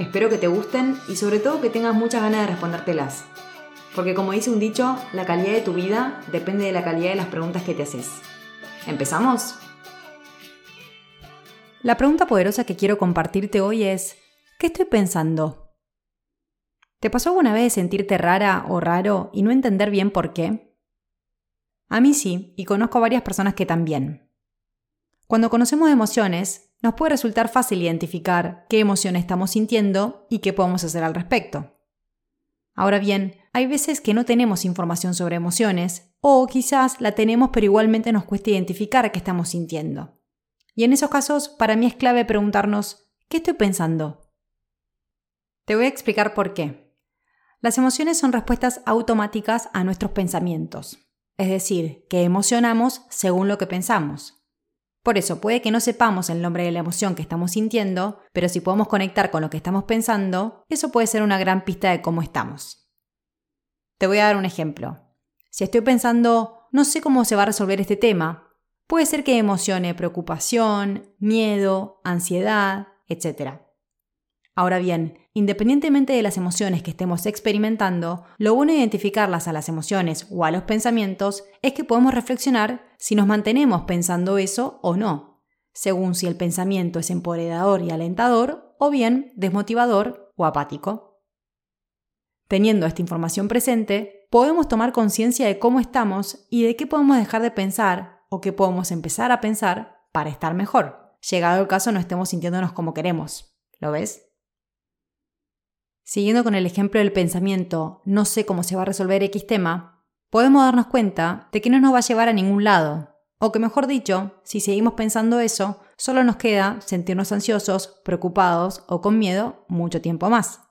Espero que te gusten y sobre todo que tengas muchas ganas de respondértelas. Porque como dice un dicho, la calidad de tu vida depende de la calidad de las preguntas que te haces. ¿Empezamos? La pregunta poderosa que quiero compartirte hoy es, ¿qué estoy pensando? ¿Te pasó alguna vez sentirte rara o raro y no entender bien por qué? A mí sí, y conozco a varias personas que también. Cuando conocemos emociones, nos puede resultar fácil identificar qué emoción estamos sintiendo y qué podemos hacer al respecto. Ahora bien, hay veces que no tenemos información sobre emociones, o quizás la tenemos pero igualmente nos cuesta identificar qué estamos sintiendo. Y en esos casos, para mí es clave preguntarnos, ¿qué estoy pensando? Te voy a explicar por qué. Las emociones son respuestas automáticas a nuestros pensamientos es decir, que emocionamos según lo que pensamos. Por eso puede que no sepamos el nombre de la emoción que estamos sintiendo, pero si podemos conectar con lo que estamos pensando, eso puede ser una gran pista de cómo estamos. Te voy a dar un ejemplo. Si estoy pensando, no sé cómo se va a resolver este tema, puede ser que emocione preocupación, miedo, ansiedad, etc. Ahora bien, independientemente de las emociones que estemos experimentando, lo bueno de identificarlas a las emociones o a los pensamientos es que podemos reflexionar si nos mantenemos pensando eso o no, según si el pensamiento es empoderador y alentador o bien desmotivador o apático. Teniendo esta información presente, podemos tomar conciencia de cómo estamos y de qué podemos dejar de pensar o qué podemos empezar a pensar para estar mejor. Llegado el caso no estemos sintiéndonos como queremos. ¿Lo ves? Siguiendo con el ejemplo del pensamiento, no sé cómo se va a resolver X tema, podemos darnos cuenta de que no nos va a llevar a ningún lado, o que mejor dicho, si seguimos pensando eso, solo nos queda sentirnos ansiosos, preocupados o con miedo mucho tiempo más.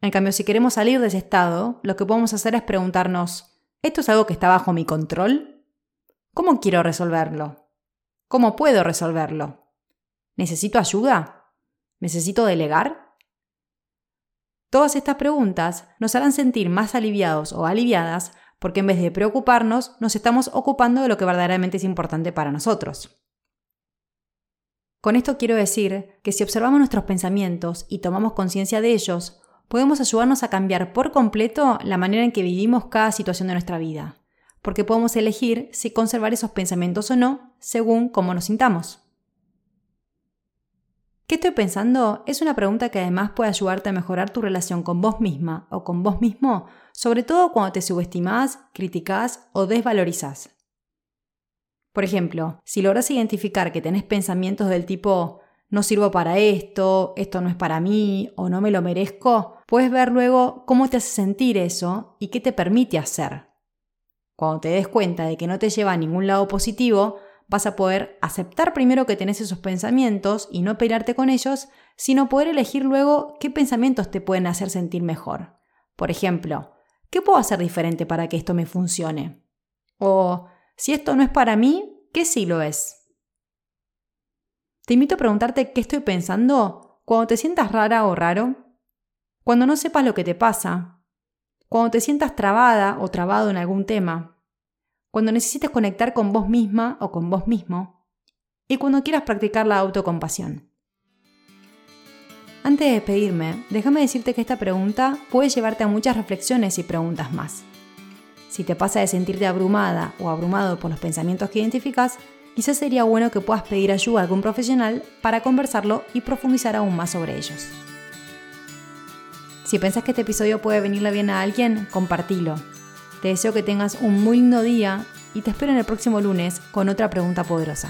En cambio, si queremos salir de ese estado, lo que podemos hacer es preguntarnos, ¿esto es algo que está bajo mi control? ¿Cómo quiero resolverlo? ¿Cómo puedo resolverlo? ¿Necesito ayuda? ¿Necesito delegar? Todas estas preguntas nos harán sentir más aliviados o aliviadas porque en vez de preocuparnos, nos estamos ocupando de lo que verdaderamente es importante para nosotros. Con esto quiero decir que si observamos nuestros pensamientos y tomamos conciencia de ellos, podemos ayudarnos a cambiar por completo la manera en que vivimos cada situación de nuestra vida, porque podemos elegir si conservar esos pensamientos o no según cómo nos sintamos. ¿Qué estoy pensando? Es una pregunta que además puede ayudarte a mejorar tu relación con vos misma o con vos mismo, sobre todo cuando te subestimás, criticás o desvalorizás. Por ejemplo, si logras identificar que tenés pensamientos del tipo no sirvo para esto, esto no es para mí o no me lo merezco, puedes ver luego cómo te hace sentir eso y qué te permite hacer. Cuando te des cuenta de que no te lleva a ningún lado positivo, vas a poder aceptar primero que tenés esos pensamientos y no pelearte con ellos, sino poder elegir luego qué pensamientos te pueden hacer sentir mejor. Por ejemplo, ¿qué puedo hacer diferente para que esto me funcione? O, si esto no es para mí, ¿qué sí lo es? Te invito a preguntarte qué estoy pensando cuando te sientas rara o raro, cuando no sepas lo que te pasa, cuando te sientas trabada o trabado en algún tema, cuando necesites conectar con vos misma o con vos mismo, y cuando quieras practicar la autocompasión. Antes de despedirme, déjame decirte que esta pregunta puede llevarte a muchas reflexiones y preguntas más. Si te pasa de sentirte abrumada o abrumado por los pensamientos que identificas, quizás sería bueno que puedas pedir ayuda a algún profesional para conversarlo y profundizar aún más sobre ellos. Si piensas que este episodio puede venirle bien a alguien, compartilo te deseo que tengas un muy lindo día y te espero en el próximo lunes con otra pregunta poderosa.